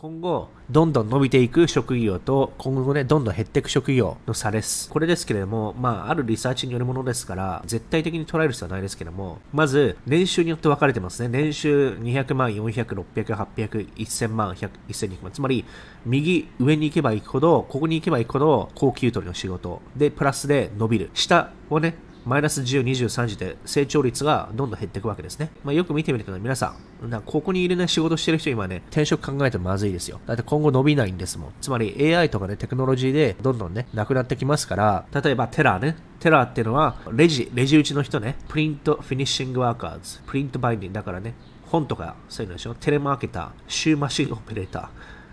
今後、どんどん伸びていく職業と、今後ね、どんどん減っていく職業の差です。これですけれども、まあ、あるリサーチによるものですから、絶対的に捉える必要はないですけども、まず、年収によって分かれてますね。年収200万、400、600、800、1000万、100、1200万。つまり、右上に行けば行くほど、ここに行けば行くほど、高級取りの仕事。で、プラスで伸びる。下をね、マイナス10、23時で成長率がどんどん減っていくわけですね。まあ、よく見てみると、ね、皆さん、なここにいるね、仕事してる人今ね、転職考えてもまずいですよ。だって今後伸びないんですもん。つまり AI とかね、テクノロジーでどんどんね、なくなってきますから、例えば tellerね、 tellerっていうのは、レジ、レジ打ちの人ね、 print finishing workers、print binding。だからね、本とかそういうのでしょ、 telemarketer、shoe machine operator、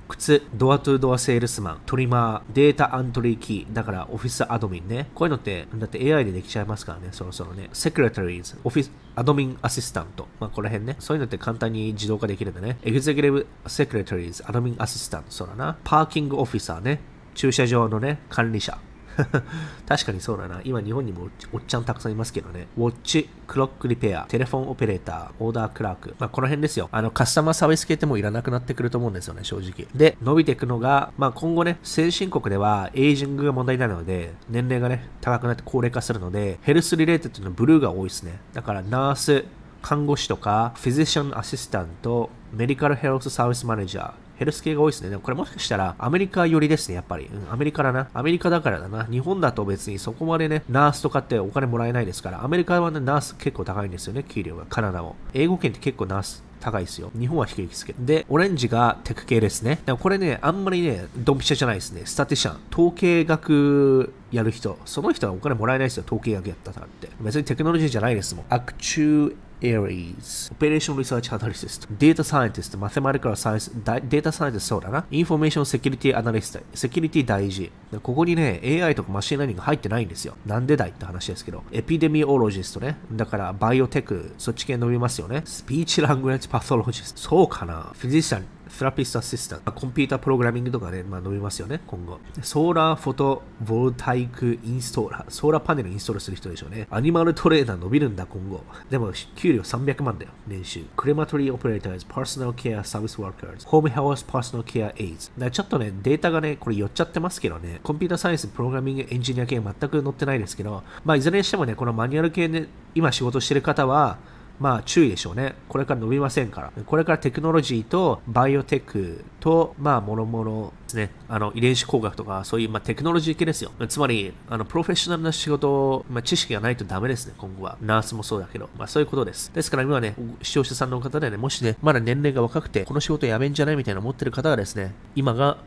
靴、 door-to-door salesman、トリマー、 data entry key、だから office admin ね。こういうのって、だって AI でできちゃいますからね、そろそろね。 secretaries、office、admin assistant。まあ、この辺ね。そういうのって簡単に自動化できるんだね。 executive secretaries、admin assistant、そうだな。 parking officer ね。駐車場のね、管理者。確かにそうだな。今日本にもおっちゃんたくさんいますけどね。ウォッチ、クロックリペア、テレフォンオペレーター、オーダークラーク。まあこの辺ですよ。あのカスタマーサービス系ってもういらなくなってくると思うんですよね、正直。で、伸びていくのが、まあ今後ね、先進国ではエイジングが問題になるので、年齢がね、高くなって高齢化するので、ヘルスリレートっていうのブルーが多いですね。だからナース、看護師とか、フィジシャンアシスタント、メディカルヘルスサービスマネージャー、ヘルス系が多いですね。でもこれもしかしたらアメリカ寄りですね、やっぱり。うん、アメリカだな。アメリカだからだな。日本だと別にそこまでね、ナースとかってお金もらえないですから、アメリカはね、ナース結構高いんですよね、給料が。カナダも。英語圏って結構ナース高いですよ。日本は低いですけど。で、オレンジがテク系ですね。でもこれね、あんまりね、ドンピシャじゃないですね。スタティシャン。統計学やる人。その人はお金もらえないですよ。統計学やったからって。別にテクノロジーじゃないですもん。アクチュ actuaries、operation research analyst、data scientist、mathematical science、data scientist そうだな、 information security analyst、セキュリティ大事。ここにね、AI とか machine learning 入ってないんですよ。なんでだいって話ですけど、 epidemiologist ね、だから biotech、そっち系伸びますよね。 speech language pathologist、そうかな、 physician、therapist assistant、computer programming とかね、まあ伸びますよね、今後。 solar photovoltaic installer、ソーラーパネルインストールする人でしょうね。 animal trainer 伸びるんだ、今後。でも、給料300万だよ、年収。クレマトリーオペレーターズ、パーソナルケアサービスワーカーズ、ホームヘルスパーソナルケアエイズ。ちょっとね、データがね、これ寄っちゃってますけどね、コンピュータサイエンス、プログラミング、エンジニア系全く載ってないですけど、まあ、いずれにしてもね、このマニュアル系で、今仕事してる方は、まあ注意でしょうね。これから伸びませんから。これからテクノロジーとバイオテックと、まあ、もろもろですね。あの、遺伝子工学とか、そういう、まあ、テクノロジー系ですよ。つまり、あの、プロフェッショナルな仕事、まあ、知識がないとダメですね、今後は。ナースもそうだけど。まあ、そういうことです。ですから今ね、視聴者さんの方でね、もしね、まだ年齢が若くて、この仕事辞めんじゃないみたいな思ってる方がですね、今が、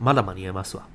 まだ間に合いますわ。